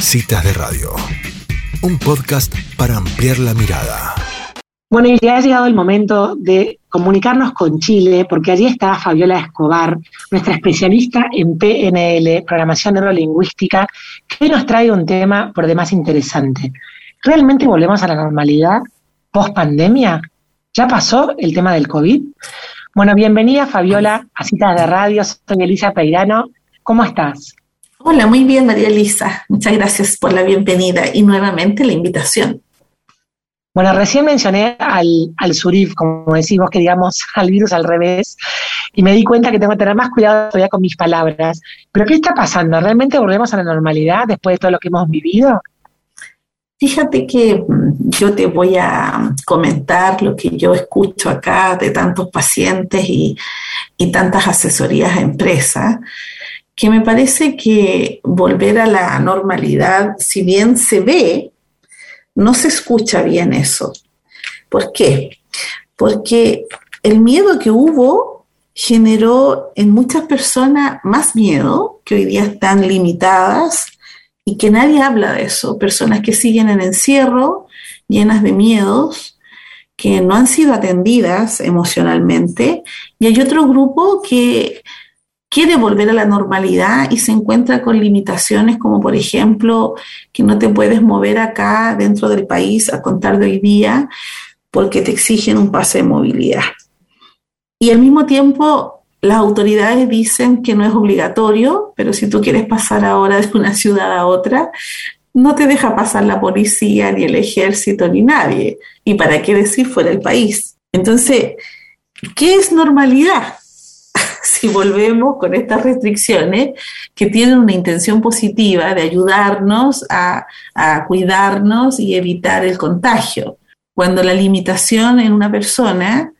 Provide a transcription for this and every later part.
Citas de Radio, un podcast para ampliar la mirada. Bueno, y ya ha llegado el momento de comunicarnos con Chile, porque allí está Fabiola Escobar, nuestra especialista en PNL, programación neurolingüística, que nos trae un tema por demás interesante. ¿Realmente volvemos a la normalidad post pandemia? ¿Ya pasó el tema del COVID? Bueno, bienvenida Fabiola a Citas de Radio, soy Elisa Peirano. ¿Cómo estás? Hola, muy bien María Elisa. Muchas gracias por la bienvenida y nuevamente la invitación. Bueno, recién mencioné al, al surif, como decimos que digamos al virus al revés, y me di cuenta que tengo que tener más cuidado todavía con mis palabras. Pero ¿qué está pasando? ¿Realmente volvemos a la normalidad después de todo lo que hemos vivido? Fíjate que mm, yo te voy a comentar lo que yo escucho acá de tantos pacientes y, y tantas asesorías a empresas, que me parece que volver a la normalidad, si bien se ve, no se escucha bien eso. ¿Por qué? Porque el miedo que hubo generó en muchas personas más miedo, que hoy día están limitadas y que nadie habla de eso. Personas que siguen en encierro, llenas de miedos, que no han sido atendidas emocionalmente, y hay otro grupo que quiere volver a la normalidad y se encuentra con limitaciones como por ejemplo que no te puedes mover acá dentro del país a contar de hoy día porque te exigen un pase de movilidad. Y al mismo tiempo las autoridades dicen que no es obligatorio, pero si tú quieres pasar ahora de una ciudad a otra, no te deja pasar la policía, ni el ejército, ni nadie. ¿Y para qué decir fuera del país? Entonces, ¿qué es normalidad? si volvemos con estas restricciones que tienen una intención positiva de ayudarnos a, cuidarnos y evitar el contagio. Cuando la limitación en una persona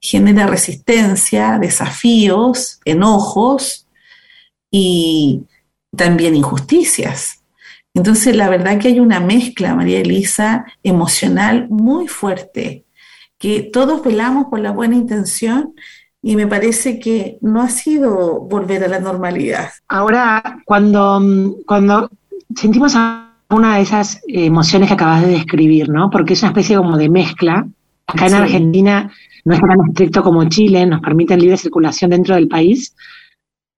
genera resistencia, desafíos, enojos y también injusticias. Entonces, la verdad que hay una mezcla, María Elisa, emocional muy fuerte, que todos velamos por la buena intención y me parece que no ha sido volver a la normalidad. Ahora, cuando, cuando sentimos una de esas emociones que acabas de describir, ¿no? Porque es una especie como de mezcla. Acá en Argentina no es tan estricto como Chile, nos permiten libre circulación dentro del país,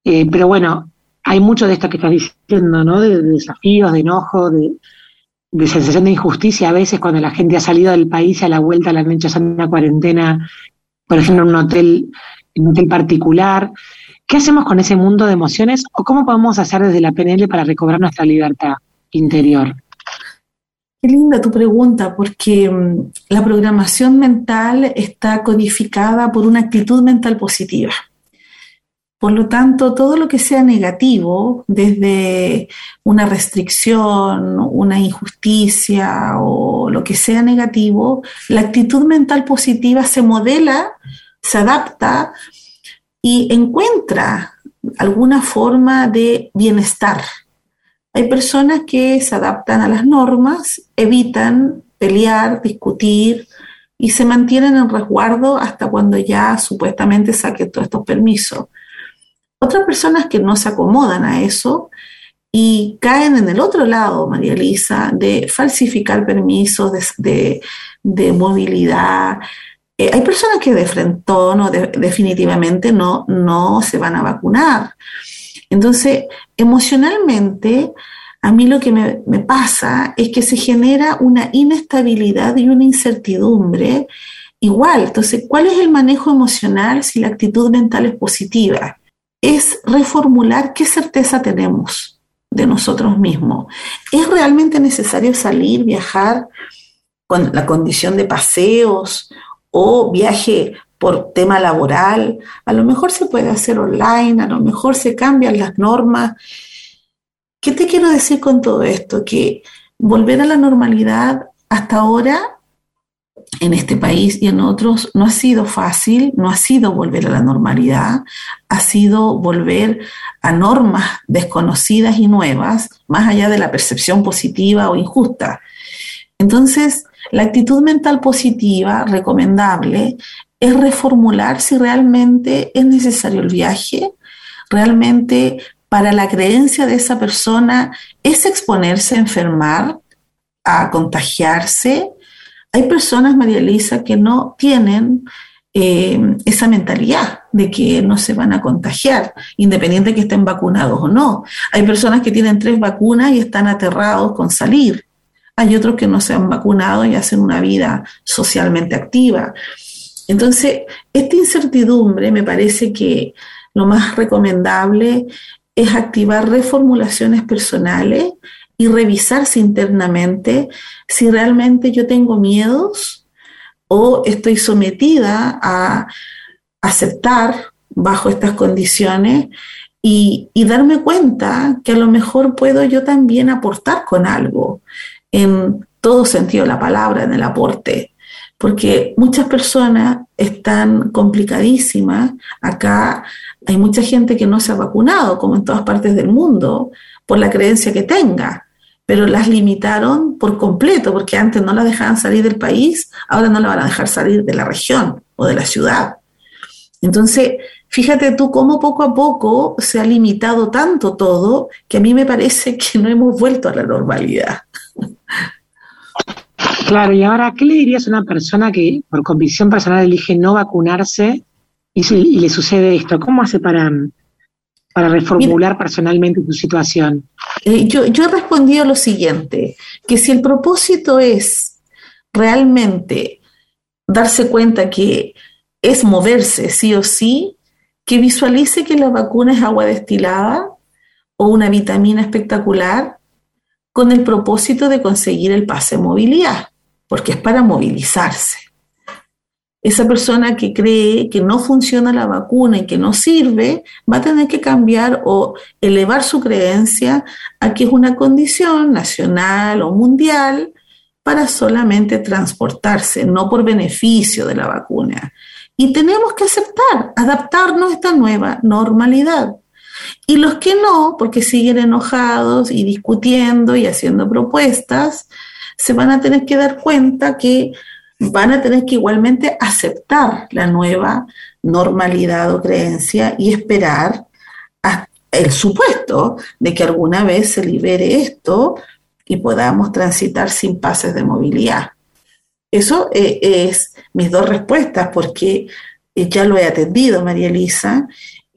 eh, pero bueno, hay mucho de esto que estás diciendo, ¿no? De, desafíos, de enojo, de, de, sensación de injusticia a veces cuando la gente ha salido del país y a la vuelta la han hecho hacer una cuarentena, por ejemplo, en un hotel en hotel particular. ¿Qué hacemos con ese mundo de emociones o cómo podemos hacer desde la PNL para recobrar nuestra libertad interior? Qué linda tu pregunta, porque mm, la programación mental está codificada por una actitud mental positiva. Por lo tanto, todo lo que sea negativo, desde una restricción, una injusticia o lo que sea negativo, la actitud mental positiva se modela se adapta y encuentra alguna forma de bienestar. Hay personas que se adaptan a las normas, evitan pelear, discutir y se mantienen en resguardo hasta cuando ya supuestamente saquen todos estos permisos. Otras personas que no se acomodan a eso y caen en el otro lado, María Elisa, de falsificar permisos de, de movilidad, eh, hay personas que de frente no, definitivamente no, no se van a vacunar. Entonces, emocionalmente, a mí lo que me, me, pasa es que se genera una inestabilidad y una incertidumbre igual. Entonces, ¿cuál es el manejo emocional si la actitud mental es positiva? Es reformular qué certeza tenemos de nosotros mismos. ¿Es realmente necesario salir, viajar con la condición de paseos o viaje por tema laboral, a lo mejor se puede hacer online, a lo mejor se cambian las normas. ¿Qué te quiero decir con todo esto? Que volver a la normalidad hasta ahora en este país y en otros no ha sido fácil, no ha sido volver a la normalidad, ha sido volver a normas desconocidas y nuevas, más allá de la percepción positiva o injusta. Entonces, la actitud mental positiva recomendable es reformular si realmente es necesario el viaje, realmente para la creencia de esa persona es exponerse a enfermar, a contagiarse. Hay personas, María Elisa, que no tienen eh, esa mentalidad de que no se van a contagiar, independiente de que estén vacunados o no. Hay personas que tienen tres vacunas y están aterrados con salir. Hay otros que no se han vacunado y hacen una vida socialmente activa. Entonces, esta incertidumbre me parece que lo más recomendable es activar reformulaciones personales y revisarse internamente si realmente yo tengo miedos o estoy sometida a aceptar bajo estas condiciones y, darme cuenta que a lo mejor puedo yo también aportar con algo, en todo sentido de la palabra, en el aporte, porque muchas personas están complicadísimas. Acá hay mucha gente que no se ha vacunado, como en todas partes del mundo, por la creencia que tenga, pero las limitaron por completo, porque antes no la dejaban salir del país, ahora no la van a dejar salir de la región o de la ciudad. Entonces, fíjate tú cómo poco a poco se ha limitado tanto todo que a mí me parece que no hemos vuelto a la normalidad. Claro, y ahora, ¿qué le dirías a una persona que por convicción personal elige no vacunarse y, le sucede esto? ¿Cómo hace para, para reformular personalmente su situación? Eh, yo, yo he respondido lo siguiente, que si el propósito es realmente darse cuenta que es moverse sí o sí, que visualice que la vacuna es agua destilada o una vitamina espectacular con el propósito de conseguir el pase de movilidad porque es para movilizarse. Esa persona que cree que no funciona la vacuna y que no sirve, va a tener que cambiar o elevar su creencia a que es una condición nacional o mundial para solamente transportarse, no por beneficio de la vacuna. Y tenemos que aceptar, adaptarnos a esta nueva normalidad. Y los que no, porque siguen enojados y discutiendo y haciendo propuestas, se van a tener que dar cuenta que van a tener que igualmente aceptar la nueva normalidad o creencia y esperar el supuesto de que alguna vez se libere esto y podamos transitar sin pases de movilidad. Eso eh, es mis dos respuestas porque eh, ya lo he atendido, María Elisa,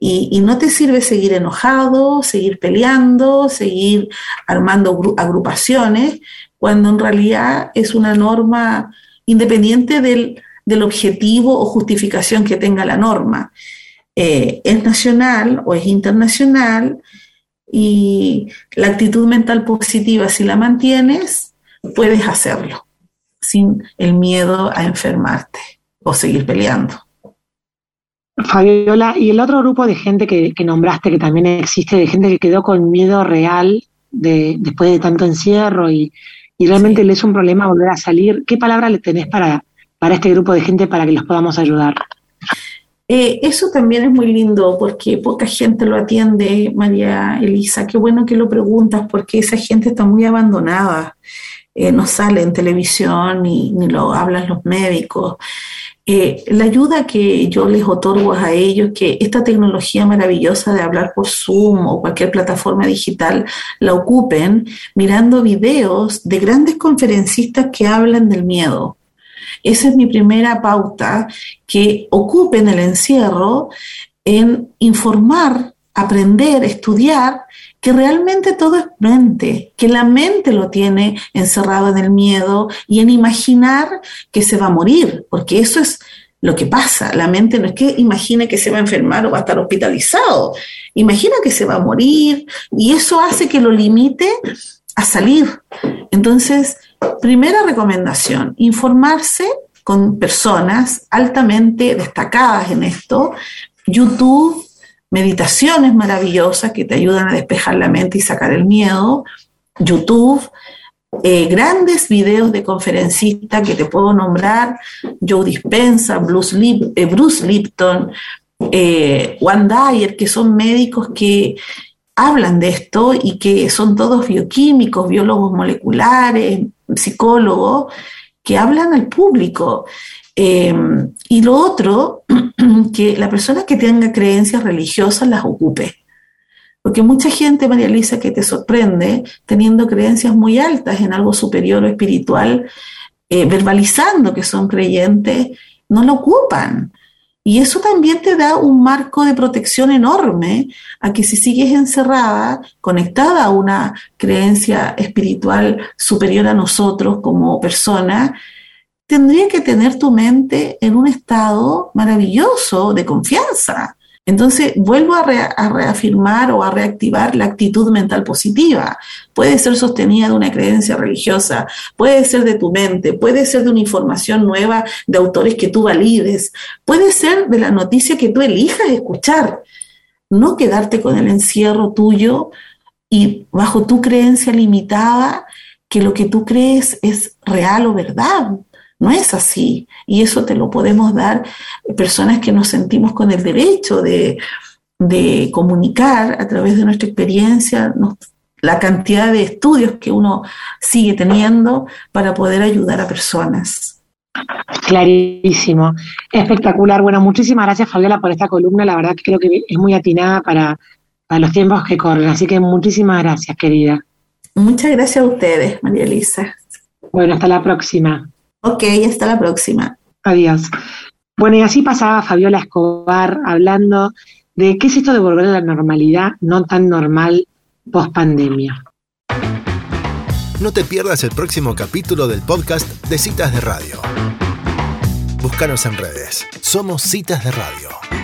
y, no te sirve seguir enojado, seguir peleando, seguir armando agrupaciones, cuando en realidad es una norma independiente del, objetivo o justificación que tenga la norma. Eh, es nacional o es internacional y la actitud mental positiva, si la mantienes, puedes hacerlo sin el miedo a enfermarte o seguir peleando. Fabiola, y el otro grupo de gente que, nombraste, que también existe, de gente que quedó con miedo real de, después de tanto encierro y, y realmente le es un problema volver a salir, ¿qué palabra le tenés para, para este grupo de gente para que los podamos ayudar? Eh, eso también es muy lindo porque poca gente lo atiende, María Elisa. Qué bueno que lo preguntas porque esa gente está muy abandonada. Eh, no sale en televisión ni, ni lo hablan los médicos. Eh, la ayuda que yo les otorgo a ellos, que esta tecnología maravillosa de hablar por Zoom o cualquier plataforma digital la ocupen mirando videos de grandes conferencistas que hablan del miedo. Esa es mi primera pauta, que ocupen el encierro en informar, aprender, estudiar que realmente todo es mente, que la mente lo tiene encerrado en el miedo y en imaginar que se va a morir, porque eso es lo que pasa. La mente no es que imagine que se va a enfermar o va a estar hospitalizado, imagina que se va a morir y eso hace que lo limite a salir. Entonces, primera recomendación, informarse con personas altamente destacadas en esto. YouTube meditaciones maravillosas que te ayudan a despejar la mente y sacar el miedo, YouTube, eh, grandes videos de conferencistas que te puedo nombrar, Joe Dispensa, Bruce, eh, Bruce Lipton, eh, Juan Dyer, que son médicos que hablan de esto y que son todos bioquímicos, biólogos moleculares, psicólogos, que hablan al público. Em, y lo otro, que la persona que tenga creencias religiosas las ocupe. Porque mucha gente, María Elisa, que te sorprende, teniendo creencias muy altas en algo superior o espiritual, eh, verbalizando que son creyentes, no lo ocupan. Y eso también te da un marco de protección enorme a que si sigues encerrada, conectada a una creencia espiritual superior a nosotros como personas, tendría que tener tu mente en un estado maravilloso de confianza. Entonces, vuelvo a, reafirmar o a reactivar la actitud mental positiva. Puede ser sostenida de una creencia religiosa, puede ser de tu mente, puede ser de una información nueva de autores que tú valides, puede ser de la noticia que tú elijas escuchar. No quedarte con el encierro tuyo y bajo tu creencia limitada que lo que tú crees es real o verdad. No es así. Y eso te lo podemos dar personas que nos sentimos con el derecho de, comunicar a través de nuestra experiencia, la cantidad de estudios que uno sigue teniendo para poder ayudar a personas. Clarísimo, espectacular. Bueno, muchísimas gracias Fabiola por esta columna. La verdad que creo que es muy atinada para, para los tiempos que corren. Así que muchísimas gracias, querida. Muchas gracias a ustedes, María Elisa. Bueno, hasta la próxima. Ok, hasta la próxima. Adiós. Bueno, y así pasaba Fabiola Escobar hablando de qué es esto de volver a la normalidad no tan normal post pandemia. No te pierdas el próximo capítulo del podcast de Citas de Radio. Búscanos en redes. Somos Citas de Radio.